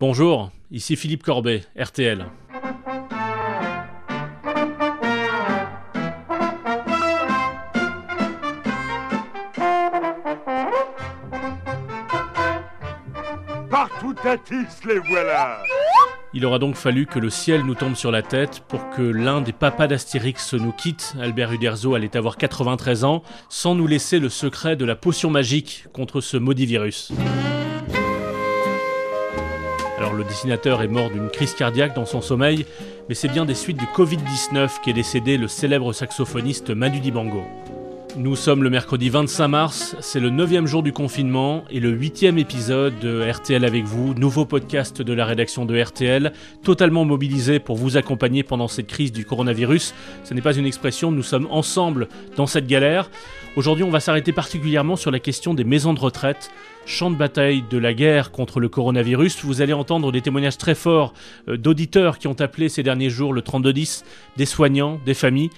Bonjour, ici Philippe Corbet, RTL. Partout à les voilà il aura donc fallu que le ciel nous tombe sur la tête pour que l'un des papas d'Astérix nous quitte. Albert Uderzo allait avoir 93 ans, sans nous laisser le secret de la potion magique contre ce maudit virus. Alors le dessinateur est mort d'une crise cardiaque dans son sommeil, mais c'est bien des suites du Covid-19 qu'est décédé le célèbre saxophoniste Manu Dibango. Nous sommes le mercredi 25 mars, c'est le neuvième jour du confinement et le huitième épisode de RTL avec vous, nouveau podcast de la rédaction de RTL, totalement mobilisé pour vous accompagner pendant cette crise du coronavirus. Ce n'est pas une expression, nous sommes ensemble dans cette galère. Aujourd'hui, on va s'arrêter particulièrement sur la question des maisons de retraite. Champ de bataille de la guerre contre le coronavirus. Vous allez entendre des témoignages très forts euh, d'auditeurs qui ont appelé ces derniers jours le 3210, des soignants, des familles.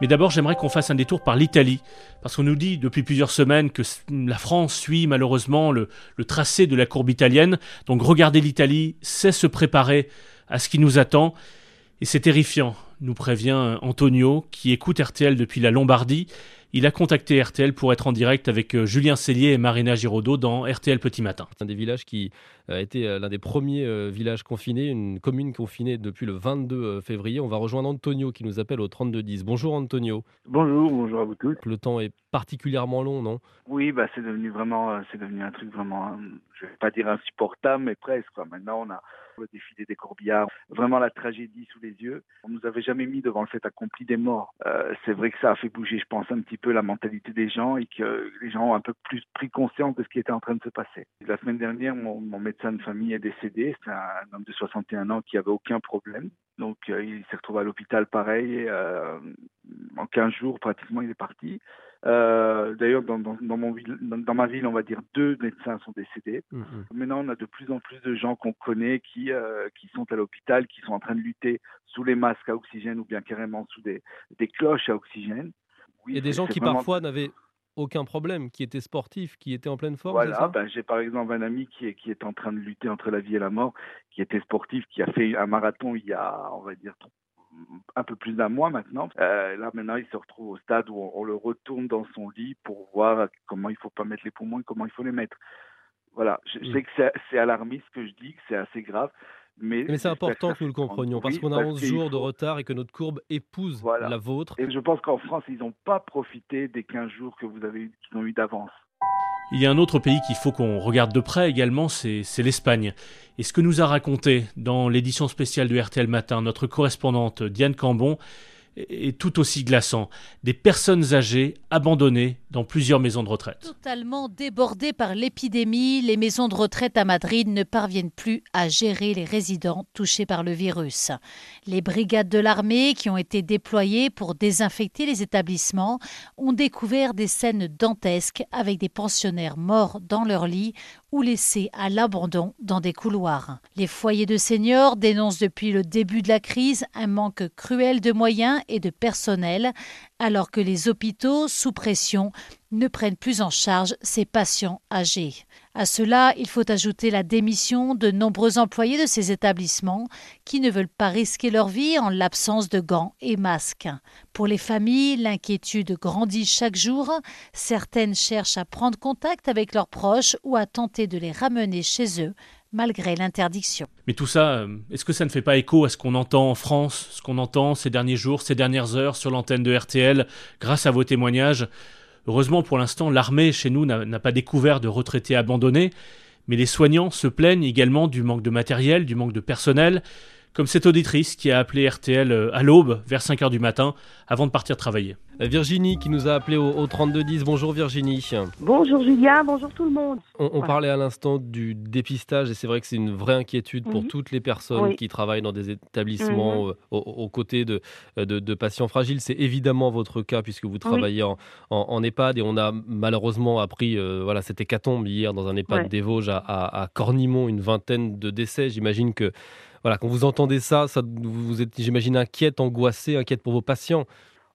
Mais d'abord, j'aimerais qu'on fasse un détour par l'Italie, parce qu'on nous dit depuis plusieurs semaines que la France suit malheureusement le, tracé de la courbe italienne. Donc regarder l'Italie, c'est se préparer à ce qui nous attend. Et c'est terrifiant, nous prévient Antonio, qui écoute RTL depuis la Lombardie il a contacté RTL pour être en direct avec euh, Julien Cellier et Marina Giraudot dans RTL Petit Matin. C'est un des villages qui a été euh, l'un des premiers euh, villages confinés, une commune confinée depuis le 22 février. On va rejoindre Antonio qui nous appelle au 3210. Bonjour Antonio. Bonjour, bonjour à vous tous. Le temps est particulièrement long, non? Oui, bah c'est devenu vraiment, c'est devenu un truc vraiment, je vais pas dire insupportable, mais presque. Maintenant, on a le défilé des corbillards, vraiment la tragédie sous les yeux. On nous avait jamais mis devant le fait accompli des morts. Euh, c'est vrai que ça a fait bouger, je pense, un petit peu la mentalité des gens et que les gens ont un peu plus pris conscience de ce qui était en train de se passer. La semaine dernière, mon, médecin de famille est décédé. C'est un homme de 61 ans qui avait aucun problème. Donc euh, il s'est retrouvé à l'hôpital pareil. Euh, en 15 jours, pratiquement, il est parti. Euh, d'ailleurs, dans, dans, dans, mon dans, ma ville, on va dire deux médecins sont décédés. Mmh, mmh. Maintenant, on a de plus en plus de gens qu'on connaît qui, euh, qui sont à l'hôpital, qui sont en train de lutter sous les masques à oxygène ou bien carrément sous des, des cloches à oxygène. Oui, Il y a des gens qui parfois n'avaient aucun problème, qui étaient sportifs, qui étaient en pleine forme. Voilà, ben, j'ai par exemple un ami qui est, qui est en train de lutter entre la vie et la mort, qui était sportif, qui a fait un marathon il y a, on va dire, un peu plus d'un mois maintenant. Euh, là, maintenant, il se retrouve au stade où on, le retourne dans son lit pour voir comment il faut pas mettre les poumons et comment il faut les mettre. Voilà, je, mm. sais que c'est alarmiste ce que je dis, que c'est assez grave. Mais, mais c'est important que nous le comprenions, parce qu'on a 11 jours de retard et que notre courbe épouse la vôtre. Et je pense qu'en France, ils n'ont pas profité des 15 jours que vous avez qu'ils ont eu d'avance. Il y a un autre pays qu'il faut qu'on regarde de près également, c'est l'Espagne. Et ce que nous a raconté dans l'édition spéciale de RTL Matin notre correspondante Diane Cambon, est tout aussi glaçant. Des personnes âgées abandonnées dans plusieurs maisons de retraite. Totalement débordées par l'épidémie, les maisons de retraite à Madrid ne parviennent plus à gérer les résidents touchés par le virus. Les brigades de l'armée qui ont été déployées pour désinfecter les établissements ont découvert des scènes dantesques avec des pensionnaires morts dans leur lit ou laissés à l'abandon dans des couloirs. Les foyers de seniors dénoncent depuis le début de la crise un manque cruel de moyens et de personnel, alors que les hôpitaux, sous pression, ne prennent plus en charge ces patients âgés. À cela, il faut ajouter la démission de nombreux employés de ces établissements qui ne veulent pas risquer leur vie en l'absence de gants et masques. Pour les familles, l'inquiétude grandit chaque jour. Certaines cherchent à prendre contact avec leurs proches ou à tenter de les ramener chez eux malgré l'interdiction. Mais tout ça, euh, est-ce que ça ne fait pas écho à ce qu'on entend en France, ce qu'on entend ces derniers jours, ces dernières heures sur l'antenne de RTL, grâce à vos témoignages? Heureusement, pour l'instant, l'armée chez nous n'a pas découvert de retraités abandonnés, mais les soignants se plaignent également du manque de matériel, du manque de personnel, comme cette auditrice qui a appelé RTL euh, à l'aube, vers 5h du matin, avant de partir travailler. Virginie qui nous a appelé au, 3210. Bonjour Virginie. Bonjour Julien, bonjour tout le monde. On, parlait à l'instant du dépistage et c'est vrai que c'est une vraie inquiétude pour toutes les personnes qui travaillent dans des établissements mhm. euh, aux, côtés de, de, patients fragiles. C'est évidemment votre cas puisque vous travaillez en, EHPAD et on a malheureusement appris euh, voilà, cette hécatombe hier dans un EHPAD des Vosges à, à Cornimont, une vingtaine de décès. J'imagine que voilà, quand vous entendez ça, ça vous êtes, j'imagine, inquiète, angoissée, inquiète pour vos patients.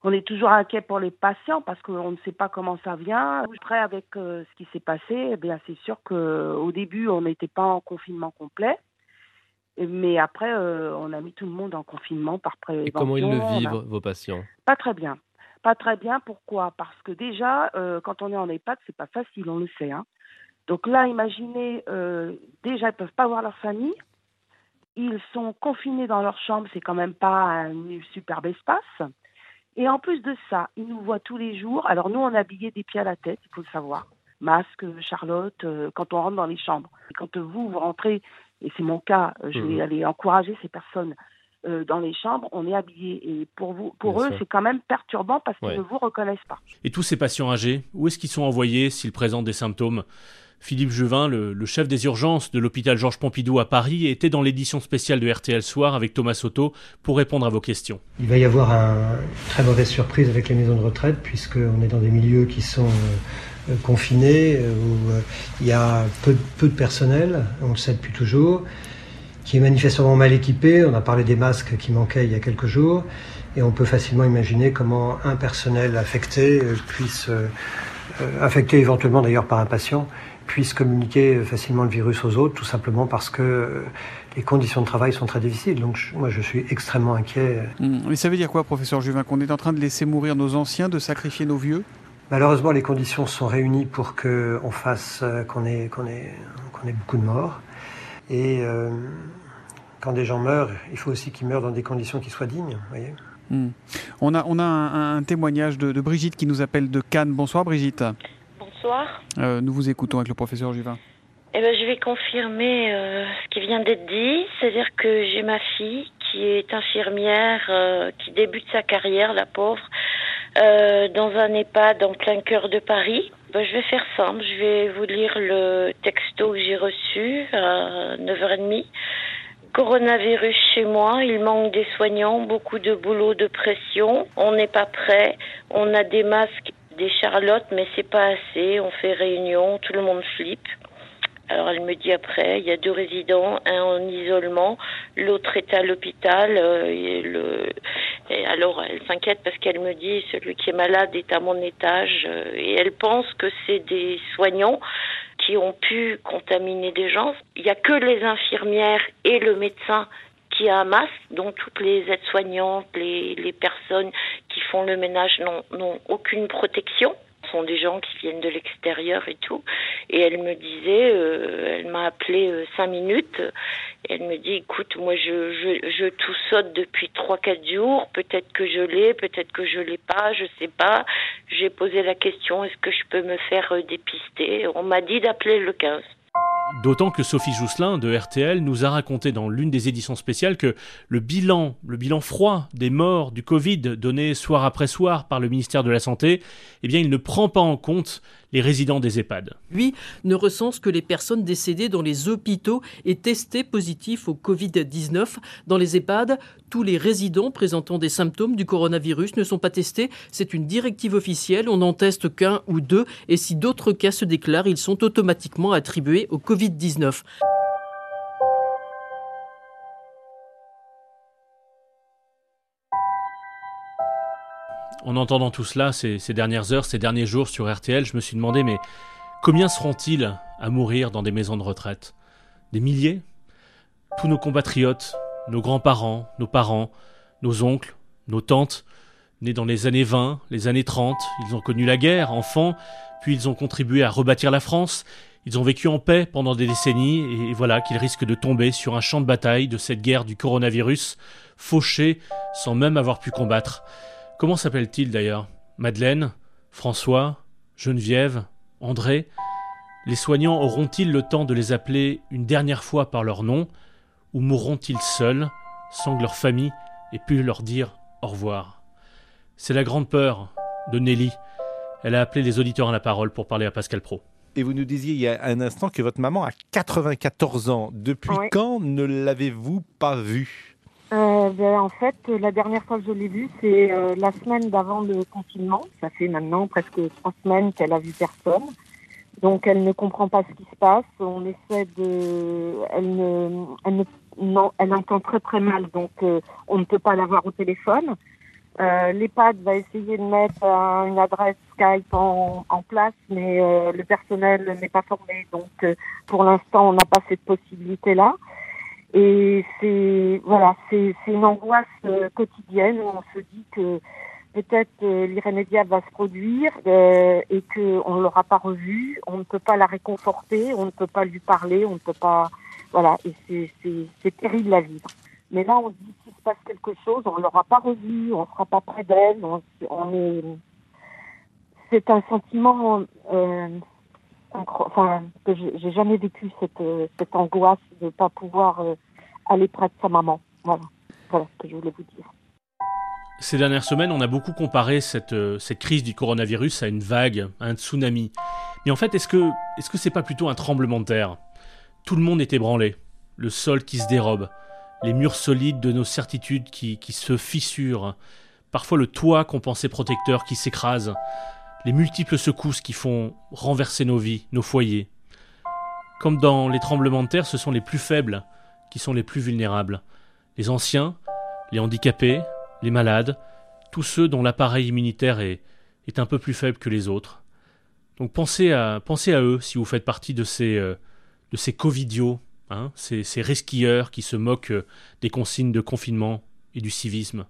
On est toujours inquiet pour les patients parce qu'on ne sait pas comment ça vient. Après, avec euh, ce qui s'est passé, eh bien, c'est sûr qu'au début, on n'était pas en confinement complet. Mais après, on a mis tout le monde en confinement par prévention. Et comment ils le vivent, vos patients? Pas très bien. Pas très bien. Pourquoi? Parce que déjà, quand on est en EHPAD, c'est pas facile, on le sait. Hein. Donc là, imaginez, déjà, ils peuvent pas voir leur famille. Ils sont confinés dans leur chambre, c'est quand même pas un superbe espace. Et en plus de ça, ils nous voient tous les jours. Alors nous, on est habillés des pieds à la tête, il faut le savoir. Masque, Charlotte, euh, quand on rentre dans les chambres. quand vous, vous rentrez, et c'est mon cas, euh, je vais mhm. aller encourager ces personnes euh, dans les chambres, on est habillés. Et pour, vous, pour eux, c'est quand même perturbant parce qu'ils ne vous reconnaissent pas. Et tous ces patients âgés, où est-ce qu'ils sont envoyés s'ils présentent des symptômes? Philippe Juvin, le, chef des urgences de l'hôpital Georges Pompidou à Paris, était dans l'édition spéciale de RTL Soir avec Thomas Soto pour répondre à vos questions. Il va y avoir une très mauvaise surprise avec les maisons de retraite puisqu'on est dans des milieux qui sont euh, euh, confinés, euh, où il y a peu, de personnel, on le sait depuis toujours, qui est manifestement mal équipé. On a parlé des masques qui manquaient il y a quelques jours et on peut facilement imaginer comment un personnel affecté puisse, affecté éventuellement d'ailleurs par un patient, puissent communiquer facilement le virus aux autres, tout simplement parce que euh, les conditions de travail sont très difficiles. Donc moi, je suis extrêmement inquiet. Mmh. Mais ça veut dire quoi, professeur Juvin Qu'on est en train de laisser mourir nos anciens, de sacrifier nos vieux? Malheureusement, les conditions sont réunies pour qu'on fasse, euh, qu'on ait, qu'on ait, qu'on ait beaucoup de morts. Et euh, quand des gens meurent, il faut aussi qu'ils meurent dans des conditions qui soient dignes. Voyez mmh. On a, on a un, témoignage de, de Brigitte qui nous appelle de Cannes. Bonsoir Brigitte. Euh, nous vous écoutons avec le professeur Juvin. Eh ben, je vais confirmer euh, ce qui vient d'être dit, c'est-à-dire que j'ai ma fille qui est infirmière, euh, qui débute sa carrière, la pauvre, dans un EHPAD en plein cœur de Paris. Ben, je vais faire simple, je vais vous lire le texto que j'ai reçu à 9h30. Coronavirus chez moi, il manque des soignants, beaucoup de boulot, de pression, on n'est pas prêt, on a des masques des charlottes, mais c'est pas assez. On fait réunion, tout le monde flippe. Alors elle me dit après, il y a deux résidents, un en isolement, l'autre est à l'hôpital. Euh, et, alors elle s'inquiète parce qu'elle me dit, celui qui est malade est à mon étage. Euh, et elle pense que c'est des soignants qui ont pu contaminer des gens. Il n'y a que les infirmières et le médecin qui a un masque, donc toutes les aides-soignantes, les, personnes font le ménage n'ont aucune protection. Ce sont des gens qui viennent de l'extérieur et tout. Et elle me disait, euh, elle m'a appelé euh, cinq minutes. Elle me dit, écoute, moi je, je, je tout saute depuis trois quatre jours. Peut-être que je l'ai, peut-être que je l'ai pas, je sais pas. J'ai posé la question, est-ce que je peux me faire euh, dépister? On m'a dit d'appeler le 15. D'autant que Sophie Jousselin de RTL nous a raconté dans l'une des éditions spéciales que le bilan, le bilan froid des morts du Covid donné soir après soir par le ministère de la Santé, eh bien il ne prend pas en compte les résidents des EHPAD. Lui ne recense que les personnes décédées dans les hôpitaux et testées positifs au Covid-19. Dans les EHPAD, tous les résidents présentant des symptômes du coronavirus ne sont pas testés. C'est une directive officielle, on n'en teste qu'un ou deux et si d'autres cas se déclarent, ils sont automatiquement attribués au Covid-19. En entendant tout cela ces, dernières heures, ces derniers jours sur RTL, je me suis demandé, mais combien seront-ils à mourir dans des maisons de retraite? Des milliers? Tous nos compatriotes, nos grands-parents, nos parents, nos oncles, nos tantes, nés dans les années 20, les années 30, ils ont connu la guerre, enfants, puis ils ont contribué à rebâtir la France, ils ont vécu en paix pendant des décennies, et voilà qu'ils risquent de tomber sur un champ de bataille de cette guerre du coronavirus, fauchés sans même avoir pu combattre. Comment s'appellent-ils d'ailleurs? Madeleine François Geneviève André? Les soignants auront-ils le temps de les appeler une dernière fois par leur nom? Ou mourront-ils seuls, sans que leur famille ait pu leur dire au revoir? C'est la grande peur de Nelly. Elle a appelé les auditeurs à la parole pour parler à Pascal Pro. Et vous nous disiez il y a un instant que votre maman a 94 ans. Depuis quand ne l'avez-vous pas vue? Euh, ben, En fait, la dernière fois que je l'ai vue, c'est euh, la semaine d'avant le confinement. Ça fait maintenant presque trois semaines qu'elle a vu personne. Donc, elle ne comprend pas ce qui se passe. On essaie de. Elle ne. Elle ne... Non, elle entend très très mal, donc euh, on ne peut pas l'avoir au téléphone. Euh, L'EHPAD va essayer de mettre une adresse Skype en, en place, mais le personnel n'est pas formé, donc pour l'instant on n'a pas cette possibilité-là. Et c'est voilà, c'est une angoisse quotidienne où on se dit que peut-être l'irrémédiable va se produire et qu'on ne l'aura pas revu, on ne peut pas la réconforter, on ne peut pas lui parler, on ne peut pas... Voilà, et c'est terrible à vivre. Mais là, on se dit s'il se passe quelque chose, on ne l'aura pas revu, on ne sera pas près d'elle, on, est... C'est un sentiment... Euh, enfin, que j'ai jamais vécu cette, cette angoisse de ne pas pouvoir euh, aller près de sa maman. Voilà, voilà ce que je voulais vous dire. Ces dernières semaines, on a beaucoup comparé cette, euh, cette crise du coronavirus à une vague, à un tsunami. Mais en fait, est-ce que est-ce que c'est pas plutôt un tremblement de terre? Tout le monde est ébranlé, le sol qui se dérobe, les murs solides de nos certitudes qui, qui se fissurent, parfois le toit qu'on pensait protecteur qui s'écrase, les multiples secousses qui font renverser nos vies, nos foyers. Comme dans les tremblements de terre, ce sont les plus faibles qui sont les plus vulnérables. Les anciens, les handicapés, les malades, tous ceux dont l'appareil immunitaire est, un peu plus faible que les autres. Donc pensez à, pensez à eux si vous faites partie de ces, euh, de ces covidios, hein, ces, ces resquilleurs qui se moquent euh, des consignes de confinement et du civisme.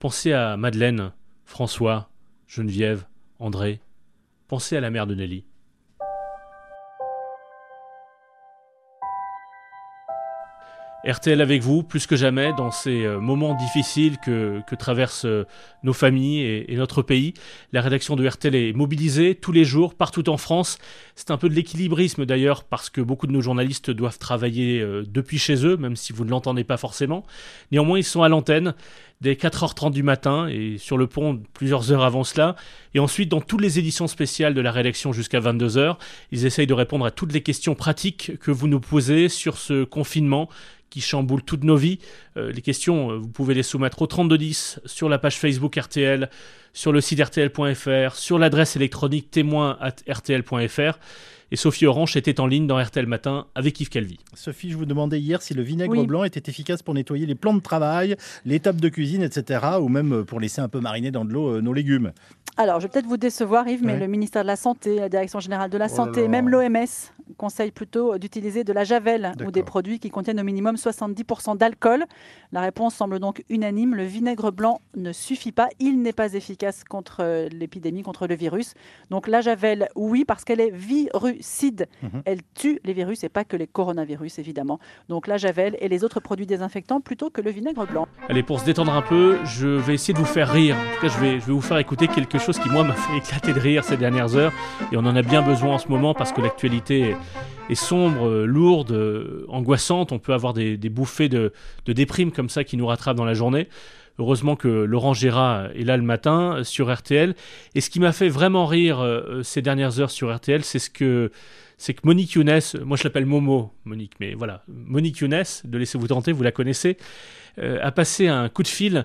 Pensez à Madeleine, François, Geneviève, André. Pensez à la mère de Nelly. RTL avec vous, plus que jamais, dans ces euh, moments difficiles que, traversent euh, nos familles et, notre pays. La rédaction de RTL est mobilisée tous les jours, partout en France. C'est un peu de l'équilibrisme d'ailleurs, parce que beaucoup de nos journalistes doivent travailler euh, depuis chez eux, même si vous ne l'entendez pas forcément. Néanmoins, ils sont à l'antenne dès 4h30 du matin et sur le pont plusieurs heures avant cela. Et ensuite, dans toutes les éditions spéciales de la rédaction jusqu'à 22h, ils essayent de répondre à toutes les questions pratiques que vous nous posez sur ce confinement qui chamboule toutes nos vies. Euh, les questions, euh, vous pouvez les soumettre au 3210 sur la page Facebook RTL, sur le site rtl.fr, sur l'adresse électronique témoin at rtl.fr. Et Sophie Orange était en ligne dans RTL Matin avec Yves Calvi. Sophie, je vous demandais hier si le vinaigre blanc était efficace pour nettoyer les plans de travail, les tables de cuisine, etc. Ou même pour laisser un peu mariner dans de l'eau euh, nos légumes. Alors, je vais peut-être vous décevoir, Yves, mais le ministère de la Santé, la Direction générale de la oh Santé, même l'OMS conseille plutôt d'utiliser de la javel ou des produits qui contiennent au minimum 70% d'alcool. La réponse semble donc unanime. Le vinaigre blanc ne suffit pas. Il n'est pas efficace contre euh, l'épidémie, contre le virus. Donc la javel, oui, parce qu'elle est Mhm. Elle tue les virus et pas que les coronavirus, évidemment. Donc la javel et les autres produits désinfectants plutôt que le vinaigre blanc. Allez, pour se détendre un peu, je vais essayer de vous faire rire. En tout cas, je vais, je vais vous faire écouter quelque chose qui, moi, m'a fait éclater de rire ces dernières heures. Et on en a bien besoin en ce moment parce que l'actualité est, sombre, euh, lourde, euh, angoissante. On peut avoir des, bouffées de, de déprime comme ça qui nous rattrapent dans la journée. Heureusement que Laurent Gérard est là le matin euh, sur RTL. Et ce qui m'a fait vraiment rire ces dernières heures sur RTL, c'est ce que c'est que Monique Younes, moi je l'appelle Momo, Monique, mais voilà, Monique Younes, de laisser vous tenter, vous la connaissez, a passé un coup de fil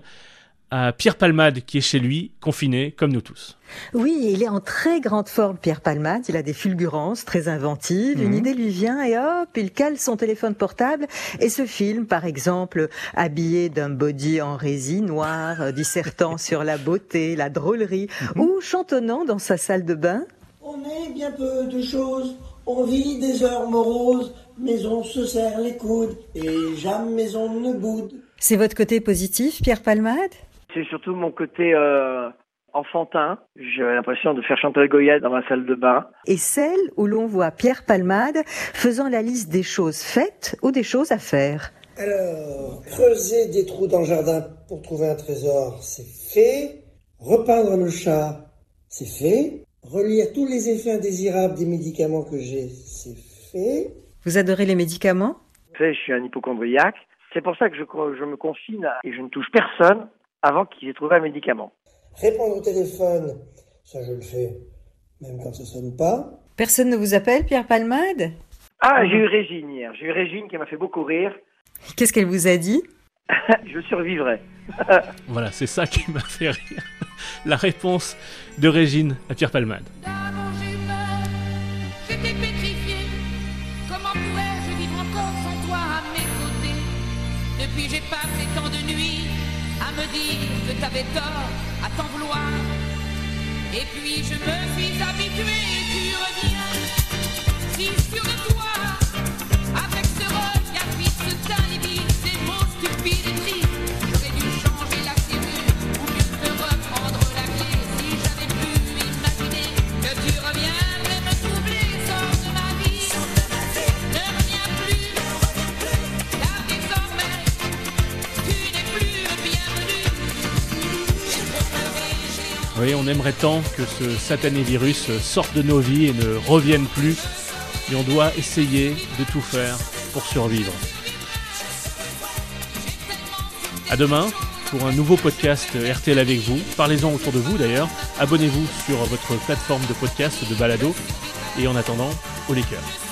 à Pierre Palmade qui est chez lui, confiné comme nous tous. Oui, il est en très grande forme, Pierre Palmade. Il a des fulgurances très inventives. Une mhm. idée lui vient et hop, il cale son téléphone portable et se filme, par exemple, habillé d'un body en résine noire, euh, dissertant sur la beauté, la drôlerie, mhm. ou chantonnant dans sa salle de bain. On est bien peu de choses, on vit des heures moroses, mais on se serre les coudes et jamais on ne boude. C'est votre côté positif, Pierre Palmade? C'est surtout mon côté euh, enfantin. J'ai l'impression de faire chanter Goya dans ma salle de bain. Et celle où l'on voit Pierre Palmade faisant la liste des choses faites ou des choses à faire. Alors, creuser des trous dans le jardin pour trouver un trésor, c'est fait. Repeindre le chat, c'est fait. Relire tous les effets indésirables des médicaments que j'ai, c'est fait. Vous adorez les médicaments? Je suis un hypochondriaque. C'est pour ça que je, je me confine et je ne touche personne avant qu'ils aient trouvé un médicament. Répondre au téléphone, ça je le fais, même quand ça sonne pas. Personne ne vous appelle, Pierre Palmade? Ah, j'ai eu Régine hier. J'ai eu Régine qui m'a fait beaucoup rire. Qu'est-ce qu'elle vous a dit? Je survivrai. voilà, c'est ça qui m'a fait rire. La réponse de Régine à Pierre Palmade. Me dire que t'avais tort à t'en vouloir. Et puis je me suis habitué tu reviens si sûr de On aimerait tant que ce satané virus sorte de nos vies et ne revienne plus. Mais on doit essayer de tout faire pour survivre. À demain pour un nouveau podcast RTL avec vous. Parlez-en autour de vous d'ailleurs. Abonnez-vous sur votre plateforme de podcast de balado. Et en attendant, au les.